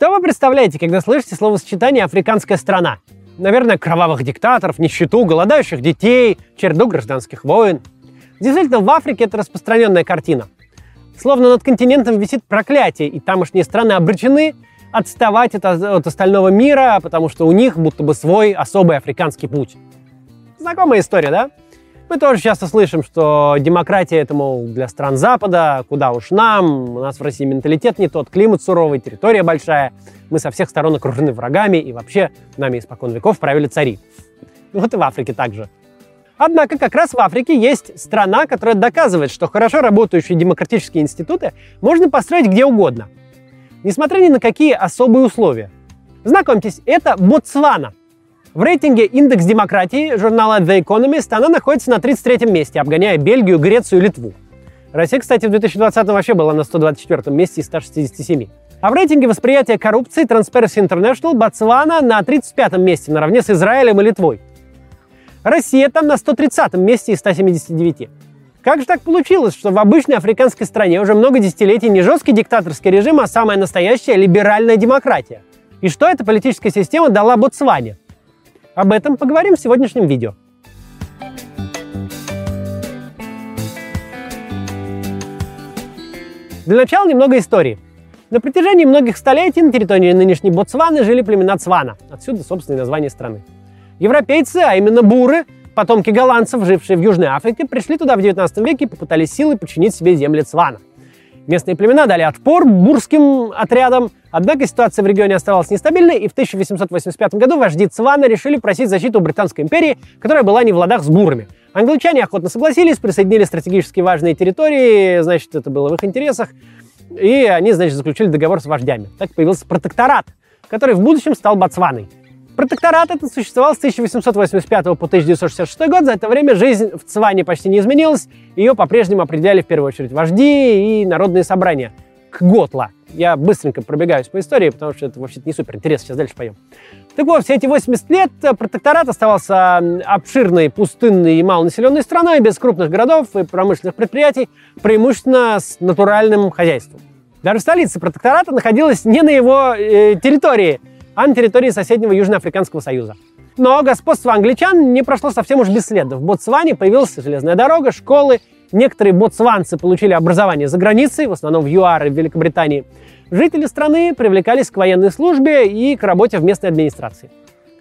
Что вы представляете, когда слышите словосочетание «африканская страна»? Наверное, кровавых диктаторов, нищету, голодающих детей, череду гражданских войн. Действительно, в Африке это распространенная картина. Словно над континентом висит проклятие, и тамошние страны обречены отставать от, от остального мира, потому что у них будто бы свой особый африканский путь. Знакомая история, да? Мы тоже часто слышим, что демократия это, мол, для стран Запада, куда уж нам, у нас в России менталитет не тот, климат суровый, территория большая, мы со всех сторон окружены врагами, и вообще нами испокон веков правили цари. Вот и в Африке также. Однако как раз в Африке есть страна, которая доказывает, что хорошо работающие демократические институты можно построить где угодно, несмотря ни на какие особые условия. Знакомьтесь, это Ботсвана. В рейтинге «Индекс демократии» журнала The Economist она находится на 33 месте, обгоняя Бельгию, Грецию и Литву. Россия, кстати, в 2020 вообще была на 124 месте из 167. А в рейтинге восприятия коррупции Transparency International Ботсвана на 35 месте, наравне с Израилем и Литвой. Россия там на 130 месте из 179. Как же так получилось, что в обычной африканской стране уже много десятилетий не жесткий диктаторский режим, а самая настоящая либеральная демократия? И что эта политическая система дала Ботсване? Об этом поговорим в сегодняшнем видео. Для начала немного истории. На протяжении многих столетий на территории нынешней Ботсваны жили племена Цвана. Отсюда, собственно, и название страны. Европейцы, а именно буры, потомки голландцев, жившие в Южной Африке, пришли туда в 19 веке и попытались силой подчинить себе земли Цвана. Местные племена дали отпор бурским отрядам, однако ситуация в регионе оставалась нестабильной, и в 1885 году вожди Цвана решили просить защиту Британской империи, которая была не в ладах с бурами. Англичане охотно согласились, присоединили стратегически важные территории, значит, это было в их интересах, и они, значит, заключили договор с вождями. Так появился протекторат, который в будущем стал Ботсваной. Протекторат этот существовал с 1885 по 1966 год. За это время жизнь в Цване почти не изменилась. Ее по-прежнему определяли в первую очередь вожди и народные собрания. Кготла. Я быстренько пробегаюсь по истории, потому что это вообще не супер интересно. Сейчас дальше пойдем. Так вот, все эти 80 лет протекторат оставался обширной, пустынной и малонаселенной страной, без крупных городов и промышленных предприятий, преимущественно с натуральным хозяйством. Даже столица протектората находилась не на его э, территории – а на территории соседнего Южноафриканского союза. Но господство англичан не прошло совсем уж бесследно. В Ботсване появилась железная дорога, школы, некоторые ботсванцы получили образование за границей, в основном в ЮАР и в Великобритании. Жители страны привлекались к военной службе и к работе в местной администрации.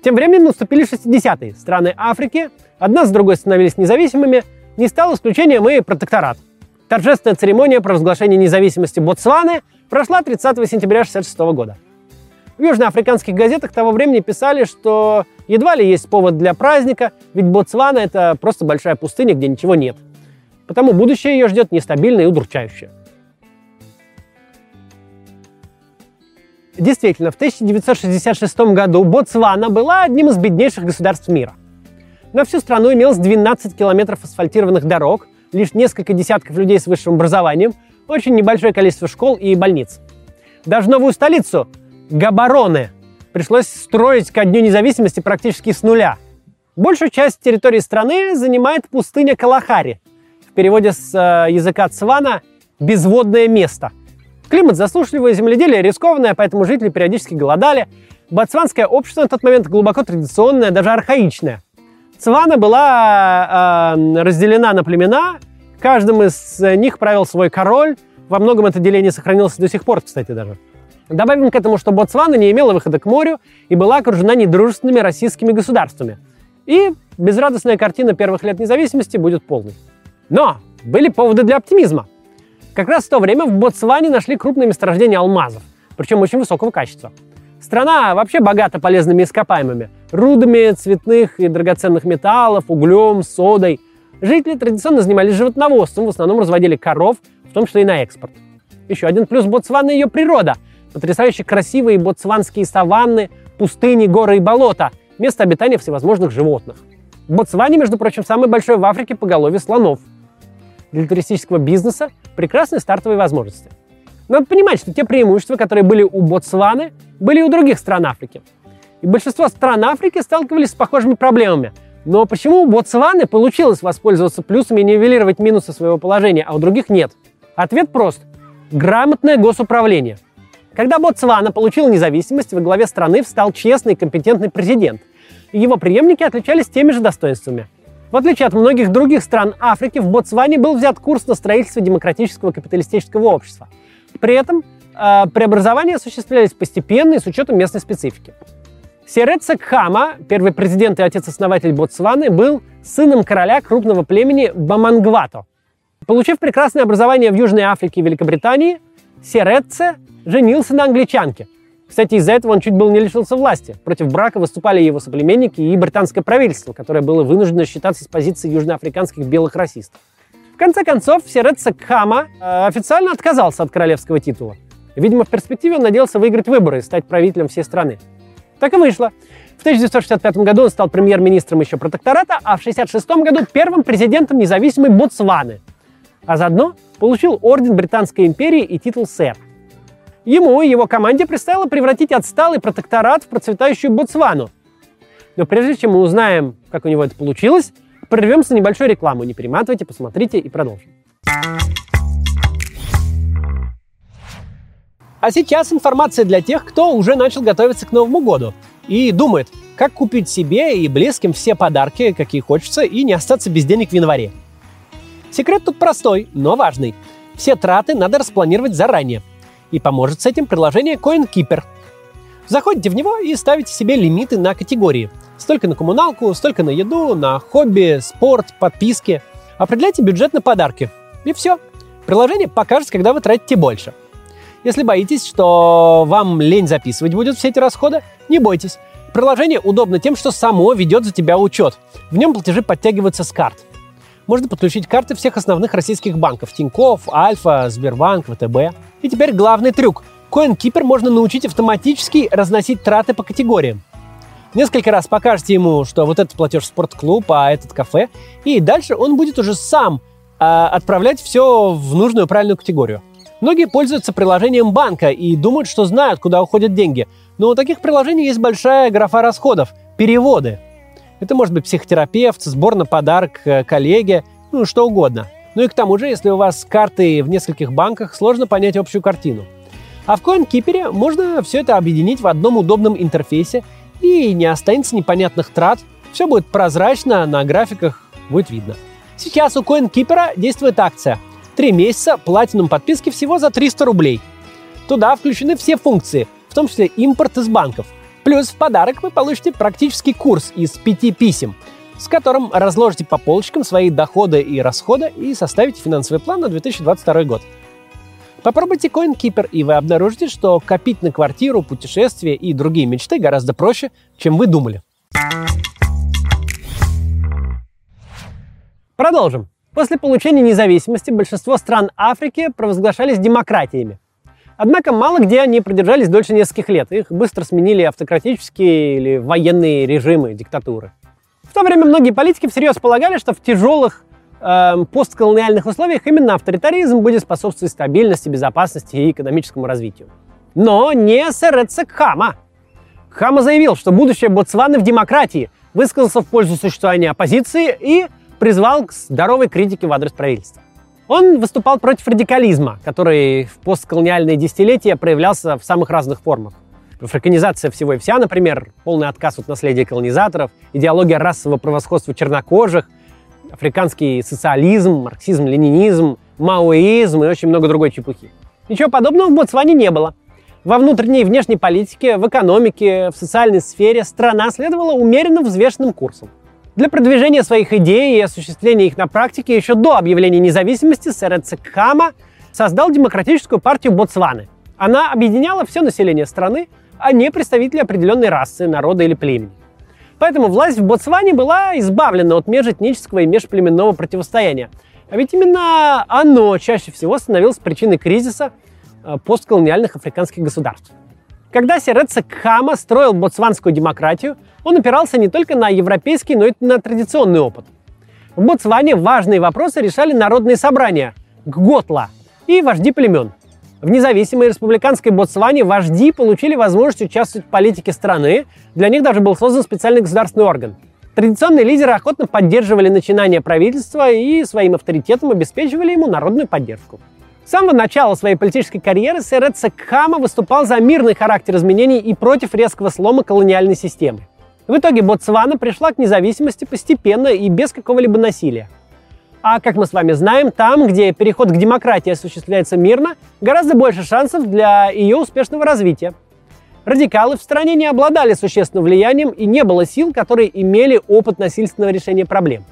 Тем временем наступили 60-е. Страны Африки, одна с другой становились независимыми, не стал исключением и протекторат. Торжественная церемония провозглашения независимости Ботсваны прошла 30 сентября 1966 года. В южноафриканских газетах того времени писали, что едва ли есть повод для праздника, ведь Ботсвана — это просто большая пустыня, где ничего нет. Потому будущее ее ждет нестабильное и удручающее. Действительно, в 1966 году Ботсвана была одним из беднейших государств мира. На всю страну имелось 12 километров асфальтированных дорог, лишь несколько десятков людей с высшим образованием, очень небольшое количество школ и больниц. Даже новую столицу, Габароны пришлось строить ко Дню независимости практически с нуля. Большую часть территории страны занимает пустыня Калахари. В переводе с э, языка Цвана «безводное место». Климат засушливый, земледелие рискованное, поэтому жители периодически голодали. Ботсванское общество на тот момент глубоко традиционное, даже архаичное. Цвана была э, разделена на племена, каждым из них правил свой король. Во многом это деление сохранилось до сих пор, кстати, даже. Добавим к этому, что Ботсвана не имела выхода к морю и была окружена недружественными российскими государствами. И безрадостная картина первых лет независимости будет полной. Но были поводы для оптимизма. Как раз в то время в Ботсване нашли крупное месторождение алмазов, причем очень высокого качества. Страна вообще богата полезными ископаемыми – рудами цветных и драгоценных металлов, углем, содой. Жители традиционно занимались животноводством, в основном разводили коров, в том числе и на экспорт. Еще один плюс Ботсваны – ее природа – Потрясающе красивые ботсванские саванны, пустыни, горы и болота, место обитания всевозможных животных. В Ботсване, между прочим, самый большой в Африке поголовье слонов. Для туристического бизнеса прекрасные стартовые возможности. Надо понимать, что те преимущества, которые были у Ботсваны, были и у других стран Африки. И большинство стран Африки сталкивались с похожими проблемами. Но почему у Ботсваны получилось воспользоваться плюсами и нивелировать минусы своего положения, а у других нет? Ответ прост. Грамотное госуправление – Когда Ботсвана получил независимость, во главе страны встал честный и компетентный президент. И его преемники отличались теми же достоинствами. В отличие от многих других стран Африки, в Ботсване был взят курс на строительство демократического капиталистического общества. При этом э, преобразования осуществлялись постепенно и с учетом местной специфики. Сереца Кхама, первый президент и отец-основатель Ботсваны, был сыном короля крупного племени Бамангвато. Получив прекрасное образование в Южной Африке и Великобритании, Сереце женился на англичанке. Кстати, из-за этого он чуть было не лишился власти. Против брака выступали его соплеменники и британское правительство, которое было вынуждено считаться с позиции южноафриканских белых расистов. В конце концов, Сереца Кхама э, официально отказался от королевского титула. Видимо, в перспективе он надеялся выиграть выборы и стать правителем всей страны. Так и вышло. В 1965 году он стал премьер-министром еще протектората, а в 1966 году первым президентом независимой Ботсваны. А заодно получил орден Британской империи и титул сэр. Ему и его команде предстояло превратить отсталый протекторат в процветающую Ботсвану. Но прежде чем мы узнаем, как у него это получилось, прервемся на небольшую рекламу. Не перематывайте, посмотрите и продолжим. А сейчас информация для тех, кто уже начал готовиться к Новому году и думает, как купить себе и близким все подарки, какие хочется, и не остаться без денег в январе. Секрет тут простой, но важный. Все траты надо распланировать заранее. И поможет с этим приложение CoinKeeper. Заходите в него и ставите себе лимиты на категории. Столько на коммуналку, столько на еду, на хобби, спорт, подписки. Определяйте бюджет на подарки. И все. Приложение покажет, когда вы тратите больше – если боитесь, что вам лень записывать будет все эти расходы, не бойтесь. Приложение удобно тем, что само ведет за тебя учет. В нем платежи подтягиваются с карт. Можно подключить карты всех основных российских банков – Тинькофф, Альфа, Сбербанк, ВТБ. И теперь главный трюк. CoinKeeper можно научить автоматически разносить траты по категориям. Несколько раз покажете ему, что вот этот платеж в спортклуб, а этот кафе, и дальше он будет уже сам э, отправлять все в нужную правильную категорию. Многие пользуются приложением банка и думают, что знают, куда уходят деньги. Но у таких приложений есть большая графа расходов – переводы. Это может быть психотерапевт, сбор на подарок э, коллеге, ну что угодно. Ну и к тому же, если у вас карты в нескольких банках, сложно понять общую картину. А в CoinKeeper можно все это объединить в одном удобном интерфейсе и не останется непонятных трат. Все будет прозрачно, на графиках будет видно. Сейчас у CoinKeeper действует акция – Три месяца платином подписки всего за 300 рублей. Туда включены все функции, в том числе импорт из банков. Плюс в подарок вы получите практический курс из пяти писем, с которым разложите по полочкам свои доходы и расходы и составите финансовый план на 2022 год. Попробуйте CoinKeeper, и вы обнаружите, что копить на квартиру, путешествия и другие мечты гораздо проще, чем вы думали. Продолжим. После получения независимости большинство стран Африки провозглашались демократиями. Однако мало где они продержались дольше нескольких лет. Их быстро сменили автократические или военные режимы, диктатуры. В то время многие политики всерьез полагали, что в тяжелых э, постколониальных условиях именно авторитаризм будет способствовать стабильности, безопасности и экономическому развитию. Но не Сереца Кхама. Кхама заявил, что будущее Ботсваны в демократии, высказался в пользу существования оппозиции и призвал к здоровой критике в адрес правительства. Он выступал против радикализма, который в постколониальные десятилетия проявлялся в самых разных формах. Африканизация всего и вся, например, полный отказ от наследия колонизаторов, идеология расового превосходства чернокожих, африканский социализм, марксизм, ленинизм, маоизм и очень много другой чепухи. Ничего подобного в Ботсване не было. Во внутренней и внешней политике, в экономике, в социальной сфере страна следовала умеренно взвешенным курсом. Для продвижения своих идей и осуществления их на практике еще до объявления независимости сэр Цекхама создал Демократическую партию Ботсваны. Она объединяла все население страны, а не представители определенной расы, народа или племени. Поэтому власть в Ботсване была избавлена от межэтнического и межплеменного противостояния. А ведь именно оно чаще всего становилось причиной кризиса э, постколониальных африканских государств. Когда Сереца Кхама строил ботсванскую демократию, он опирался не только на европейский, но и на традиционный опыт. В Ботсване важные вопросы решали народные собрания – Гготла и вожди племен. В независимой республиканской Ботсване вожди получили возможность участвовать в политике страны, для них даже был создан специальный государственный орган. Традиционные лидеры охотно поддерживали начинания правительства и своим авторитетом обеспечивали ему народную поддержку. С самого начала своей политической карьеры Серет Секхама выступал за мирный характер изменений и против резкого слома колониальной системы. В итоге Ботсвана пришла к независимости постепенно и без какого-либо насилия. А как мы с вами знаем, там, где переход к демократии осуществляется мирно, гораздо больше шансов для ее успешного развития. Радикалы в стране не обладали существенным влиянием и не было сил, которые имели опыт насильственного решения проблем.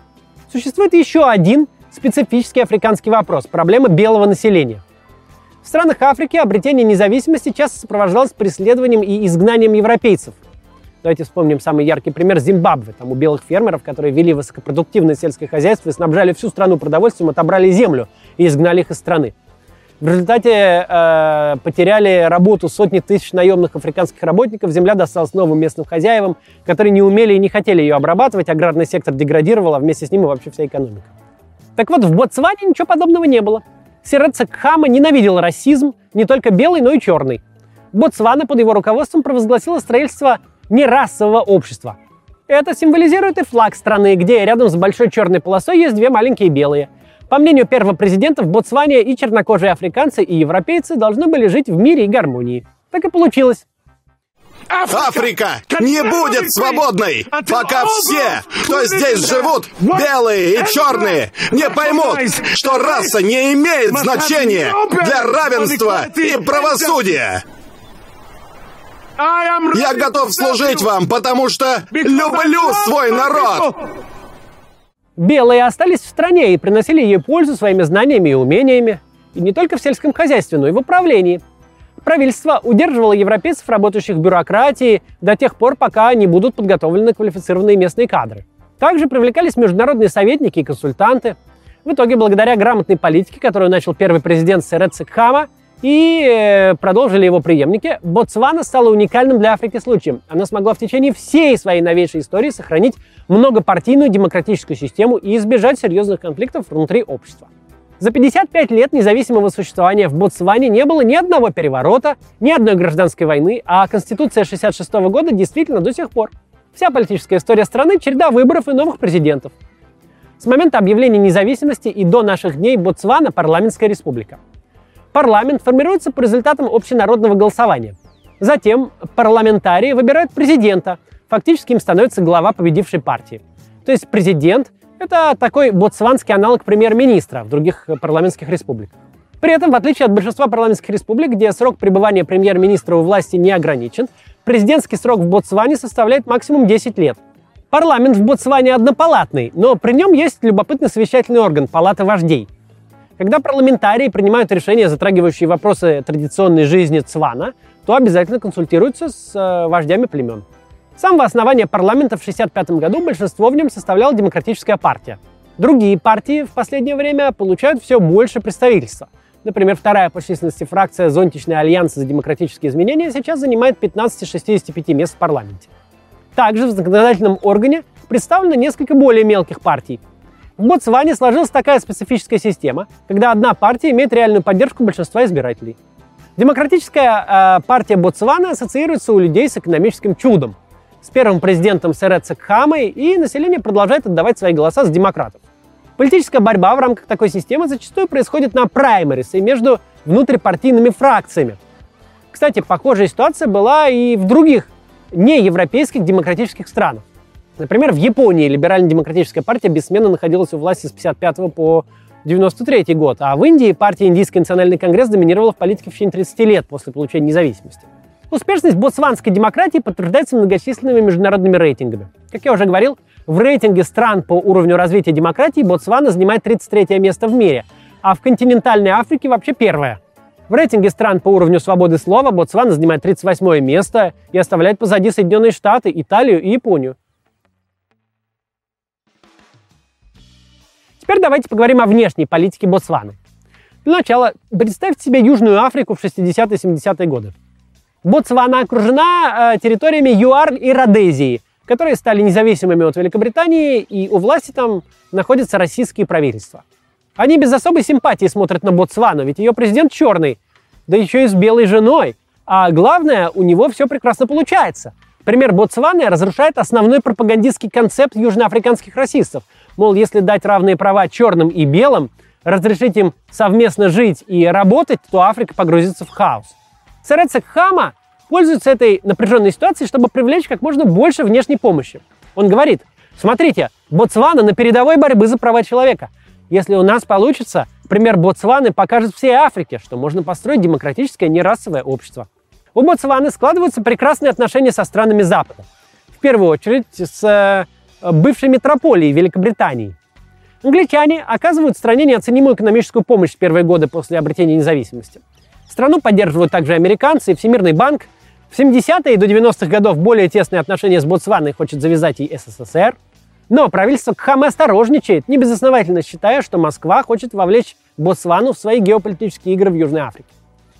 Существует еще один специфический африканский вопрос – проблема белого населения. В странах Африки обретение независимости часто сопровождалось преследованием и изгнанием европейцев. Давайте вспомним самый яркий пример Зимбабве. Там у белых фермеров, которые вели высокопродуктивное сельское хозяйство и снабжали всю страну продовольствием, отобрали землю и изгнали их из страны. В результате э, потеряли работу сотни тысяч наемных африканских работников, земля досталась новым местным хозяевам, которые не умели и не хотели ее обрабатывать, аграрный сектор деградировал, а вместе с ним и вообще вся экономика. Так вот, в Ботсване ничего подобного не было. Сирет Кхама ненавидел расизм, не только белый, но и черный. Ботсвана под его руководством провозгласила строительство нерасового общества. Это символизирует и флаг страны, где рядом с большой черной полосой есть две маленькие белые. По мнению первого президента, в Ботсване и чернокожие африканцы, и европейцы должны были жить в мире и гармонии. Так и получилось. Африка не будет свободной, пока все, кто здесь живут, белые и черные, не поймут, что раса не имеет значения для равенства и правосудия. Я готов служить вам, потому что люблю свой народ. Белые остались в стране и приносили ей пользу своими знаниями и умениями. И не только в сельском хозяйстве, но и в управлении – Правительство удерживало европейцев, работающих в бюрократии, до тех пор, пока не будут подготовлены квалифицированные местные кадры. Также привлекались международные советники и консультанты. В итоге, благодаря грамотной политике, которую начал первый президент Серет Секхама, и э, продолжили его преемники, Ботсвана стала уникальным для Африки случаем. Она смогла в течение всей своей новейшей истории сохранить многопартийную демократическую систему и избежать серьезных конфликтов внутри общества. За 55 лет независимого существования в Ботсване не было ни одного переворота, ни одной гражданской войны, а Конституция 66 года действительно до сих пор. Вся политическая история страны – череда выборов и новых президентов. С момента объявления независимости и до наших дней Ботсвана – парламентская республика. Парламент формируется по результатам общенародного голосования. Затем парламентарии выбирают президента, фактически им становится глава победившей партии. То есть президент это такой ботсванский аналог премьер-министра в других парламентских республиках. При этом, в отличие от большинства парламентских республик, где срок пребывания премьер-министра у власти не ограничен, президентский срок в Ботсване составляет максимум 10 лет. Парламент в Ботсване однопалатный, но при нем есть любопытный совещательный орган – Палата вождей. Когда парламентарии принимают решения, затрагивающие вопросы традиционной жизни Цвана, то обязательно консультируются с э, вождями племен. С самого основания парламента в 1965 году большинство в нем составляла Демократическая партия. Другие партии в последнее время получают все больше представительства. Например, вторая по численности фракция «Зонтичный альянс за демократические изменения» сейчас занимает 15 65 мест в парламенте. Также в законодательном органе представлено несколько более мелких партий. В Ботсване сложилась такая специфическая система, когда одна партия имеет реальную поддержку большинства избирателей. Демократическая э, партия Ботсвана ассоциируется у людей с экономическим чудом – с первым президентом Сереца Кхамой, и население продолжает отдавать свои голоса за демократов. Политическая борьба в рамках такой системы зачастую происходит на праймерис и между внутрипартийными фракциями. Кстати, похожая ситуация была и в других неевропейских демократических странах. Например, в Японии либерально-демократическая партия бессменно находилась у власти с 55 по 93 год, а в Индии партия Индийский национальный конгресс доминировала в политике в течение 30 лет после получения независимости. Успешность ботсванской демократии подтверждается многочисленными международными рейтингами. Как я уже говорил, в рейтинге стран по уровню развития демократии Ботсвана занимает 33 место в мире, а в континентальной Африке вообще первое. В рейтинге стран по уровню свободы слова Ботсвана занимает 38 место и оставляет позади Соединенные Штаты, Италию и Японию. Теперь давайте поговорим о внешней политике Ботсваны. Для начала, представьте себе Южную Африку в 60-70-е годы. Ботсвана окружена э, территориями ЮАР и Родезии, которые стали независимыми от Великобритании, и у власти там находятся российские правительства. Они без особой симпатии смотрят на Ботсвану, ведь ее президент черный, да еще и с белой женой. А главное, у него все прекрасно получается. Пример Ботсваны разрушает основной пропагандистский концепт южноафриканских расистов. Мол, если дать равные права черным и белым, разрешить им совместно жить и работать, то Африка погрузится в хаос. Сэр Эцек Хама пользуется этой напряженной ситуацией, чтобы привлечь как можно больше внешней помощи. Он говорит, смотрите, Ботсвана на передовой борьбы за права человека. Если у нас получится, пример Ботсваны покажет всей Африке, что можно построить демократическое нерасовое общество. У Ботсваны складываются прекрасные отношения со странами Запада. В первую очередь с э, бывшей метрополией Великобритании. Англичане оказывают стране неоценимую экономическую помощь в первые годы после обретения независимости. Страну поддерживают также американцы и Всемирный банк. В 70-е и до 90-х годов более тесные отношения с Ботсваной хочет завязать и СССР. Но правительство Кхамы осторожничает, небезосновательно считая, что Москва хочет вовлечь Ботсвану в свои геополитические игры в Южной Африке.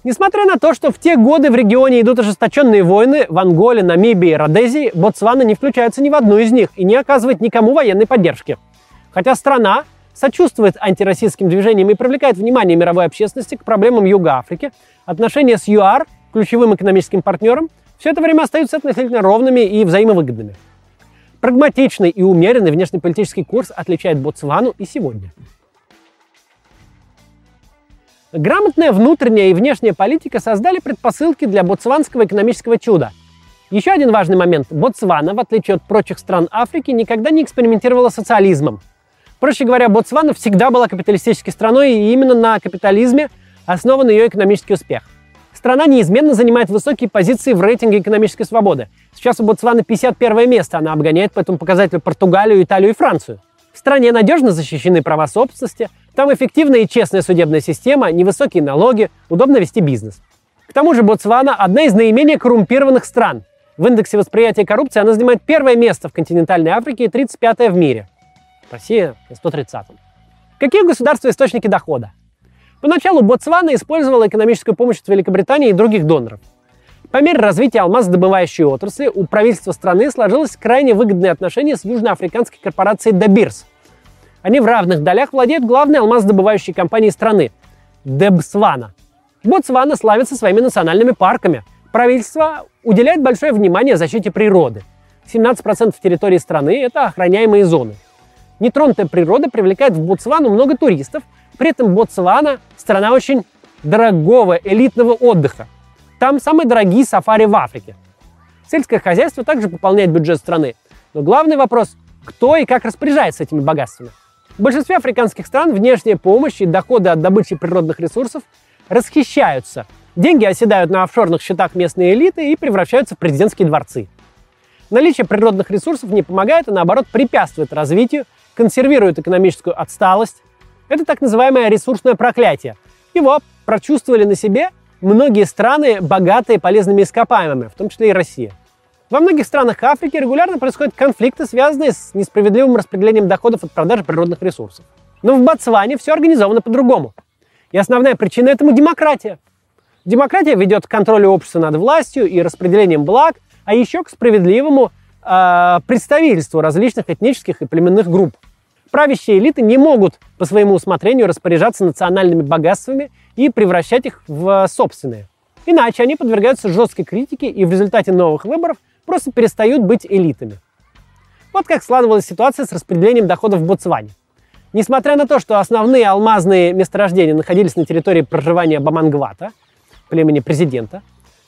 Несмотря на то, что в те годы в регионе идут ожесточенные войны, в Анголе, Намибии и Родезии, Ботсвана не включается ни в одну из них и не оказывает никому военной поддержки. Хотя страна сочувствует антироссийским движениям и привлекает внимание мировой общественности к проблемам Юга Африки, отношения с ЮАР, ключевым экономическим партнером, все это время остаются относительно ровными и взаимовыгодными. Прагматичный и умеренный внешнеполитический курс отличает Ботсвану и сегодня. Грамотная внутренняя и внешняя политика создали предпосылки для ботсванского экономического чуда. Еще один важный момент. Ботсвана, в отличие от прочих стран Африки, никогда не экспериментировала социализмом. Проще говоря, Ботсвана всегда была капиталистической страной, и именно на капитализме основан ее экономический успех. Страна неизменно занимает высокие позиции в рейтинге экономической свободы. Сейчас у Ботсваны 51 место, она обгоняет по этому показателю Португалию, Италию и Францию. В стране надежно защищены права собственности, там эффективная и честная судебная система, невысокие налоги, удобно вести бизнес. К тому же Ботсвана – одна из наименее коррумпированных стран. В индексе восприятия коррупции она занимает первое место в континентальной Африке и 35 в мире. Россия на 130-м. Какие государства источники дохода? Поначалу Ботсвана использовала экономическую помощь от Великобритании и других доноров. По мере развития алмазодобывающей отрасли у правительства страны сложилось крайне выгодные отношения с южноафриканской корпорацией Добирс. Они в равных долях владеют главной алмазодобывающей компанией страны – Дебсвана. Ботсвана славится своими национальными парками. Правительство уделяет большое внимание защите природы. 17% территории страны – это охраняемые зоны – Нетронутая природа привлекает в Ботсвану много туристов, при этом Ботсвана – страна очень дорогого элитного отдыха. Там самые дорогие сафари в Африке. Сельское хозяйство также пополняет бюджет страны. Но главный вопрос – кто и как распоряжается этими богатствами? В большинстве африканских стран внешняя помощь и доходы от добычи природных ресурсов расхищаются. Деньги оседают на офшорных счетах местной элиты и превращаются в президентские дворцы. Наличие природных ресурсов не помогает, а наоборот препятствует развитию консервирует экономическую отсталость. Это так называемое ресурсное проклятие. Его прочувствовали на себе многие страны, богатые полезными ископаемыми, в том числе и Россия. Во многих странах Африки регулярно происходят конфликты, связанные с несправедливым распределением доходов от продажи природных ресурсов. Но в Ботсване все организовано по-другому. И основная причина этому – демократия. Демократия ведет к контролю общества над властью и распределением благ, а еще к справедливому э, представительству различных этнических и племенных групп. Правящие элиты не могут по своему усмотрению распоряжаться национальными богатствами и превращать их в собственные. Иначе они подвергаются жесткой критике и в результате новых выборов просто перестают быть элитами. Вот как складывалась ситуация с распределением доходов в Ботсване. Несмотря на то, что основные алмазные месторождения находились на территории проживания Бамангвата, племени президента,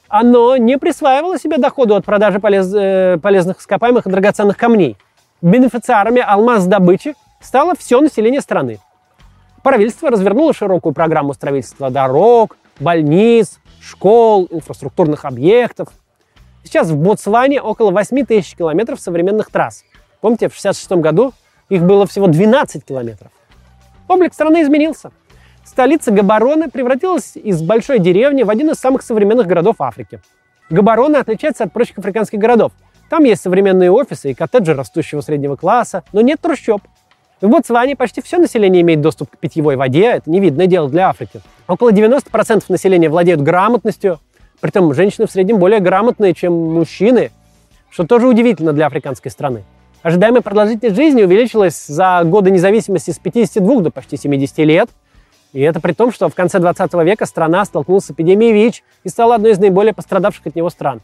оно не присваивало себе доходу от продажи полез, э, полезных ископаемых и драгоценных камней. Бенефициарами алмаз добычи стало все население страны. Правительство развернуло широкую программу строительства дорог, больниц, школ, инфраструктурных объектов. Сейчас в Ботсване около 8 тысяч километров современных трасс. Помните, в 1966 году их было всего 12 километров. Облик страны изменился. Столица Габароны превратилась из большой деревни в один из самых современных городов Африки. Габарона отличается от прочих африканских городов. Там есть современные офисы и коттеджи растущего среднего класса, но нет трущоб. В Ботсване почти все население имеет доступ к питьевой воде, это невидное дело для Африки. Около 90% населения владеют грамотностью, притом женщины в среднем более грамотные, чем мужчины, что тоже удивительно для африканской страны. Ожидаемая продолжительность жизни увеличилась за годы независимости с 52 до почти 70 лет. И это при том, что в конце 20 века страна столкнулась с эпидемией ВИЧ и стала одной из наиболее пострадавших от него стран.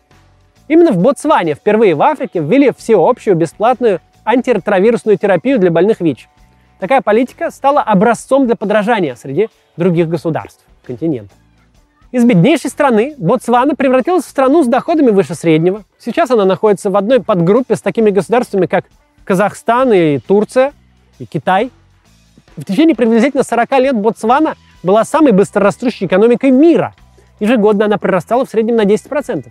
Именно в Ботсване впервые в Африке ввели всеобщую бесплатную антиретровирусную терапию для больных ВИЧ. Такая политика стала образцом для подражания среди других государств континента. Из беднейшей страны Ботсвана превратилась в страну с доходами выше среднего. Сейчас она находится в одной подгруппе с такими государствами, как Казахстан и Турция, и Китай. В течение приблизительно 40 лет Ботсвана была самой быстрорастущей экономикой мира. Ежегодно она прирастала в среднем на 10%.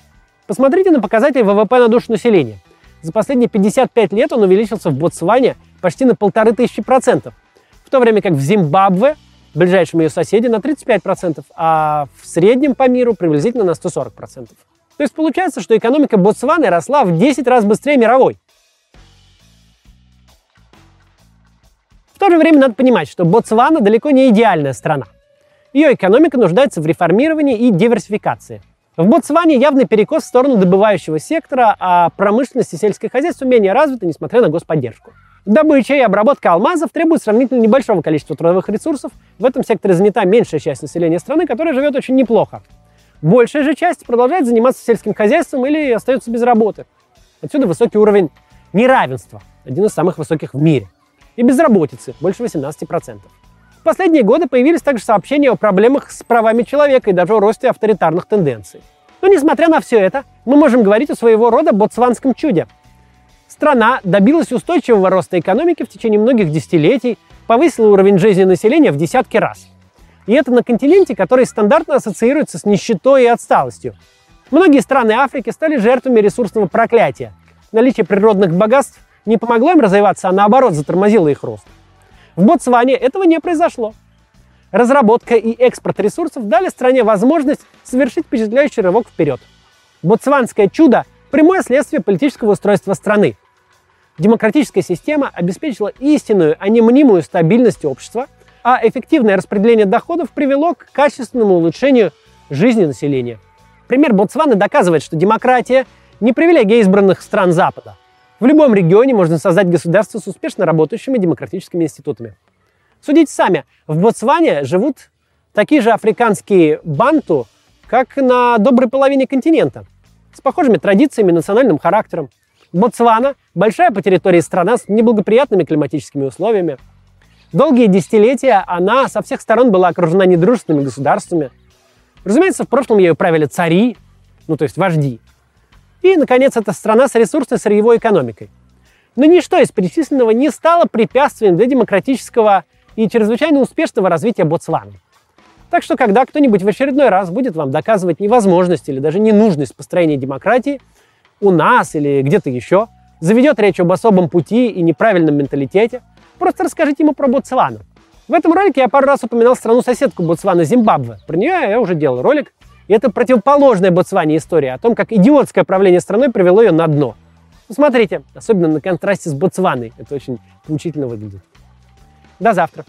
Посмотрите на показатели ВВП на душу населения. За последние 55 лет он увеличился в Ботсване почти на полторы тысячи процентов, в то время как в Зимбабве, ближайшем ее соседе, на 35%, а в среднем по миру приблизительно на 140%. То есть получается, что экономика Ботсваны росла в 10 раз быстрее мировой. В то же время надо понимать, что Ботсвана далеко не идеальная страна. Ее экономика нуждается в реформировании и диверсификации. В Ботсване явный перекос в сторону добывающего сектора, а промышленность и сельское хозяйство менее развиты, несмотря на господдержку. Добыча и обработка алмазов требуют сравнительно небольшого количества трудовых ресурсов. В этом секторе занята меньшая часть населения страны, которая живет очень неплохо. Большая же часть продолжает заниматься сельским хозяйством или остается без работы. Отсюда высокий уровень неравенства, один из самых высоких в мире. И безработицы, больше 18% последние годы появились также сообщения о проблемах с правами человека и даже о росте авторитарных тенденций. Но несмотря на все это, мы можем говорить о своего рода ботсванском чуде. Страна добилась устойчивого роста экономики в течение многих десятилетий, повысила уровень жизни населения в десятки раз. И это на континенте, который стандартно ассоциируется с нищетой и отсталостью. Многие страны Африки стали жертвами ресурсного проклятия. Наличие природных богатств не помогло им развиваться, а наоборот затормозило их рост. В Ботсване этого не произошло. Разработка и экспорт ресурсов дали стране возможность совершить впечатляющий рывок вперед. Ботсванское чудо – прямое следствие политического устройства страны. Демократическая система обеспечила истинную, а не мнимую стабильность общества, а эффективное распределение доходов привело к качественному улучшению жизни населения. Пример Ботсваны доказывает, что демократия – не привилегия избранных стран Запада – в любом регионе можно создать государство с успешно работающими демократическими институтами. Судите сами, в Ботсване живут такие же африканские банту, как на доброй половине континента, с похожими традициями и национальным характером. Ботсвана – большая по территории страна с неблагоприятными климатическими условиями. Долгие десятилетия она со всех сторон была окружена недружественными государствами. Разумеется, в прошлом ее правили цари, ну то есть вожди – и, наконец, это страна с ресурсной сырьевой экономикой. Но ничто из перечисленного не стало препятствием для демократического и чрезвычайно успешного развития Ботсваны. Так что, когда кто-нибудь в очередной раз будет вам доказывать невозможность или даже ненужность построения демократии у нас или где-то еще, заведет речь об особом пути и неправильном менталитете, просто расскажите ему про Ботсвану. В этом ролике я пару раз упоминал страну-соседку Ботсвана Зимбабве. Про нее я уже делал ролик, и это противоположная Ботсване история о том, как идиотское правление страной привело ее на дно. Посмотрите, особенно на контрасте с Ботсваной. Это очень поучительно выглядит. До завтра.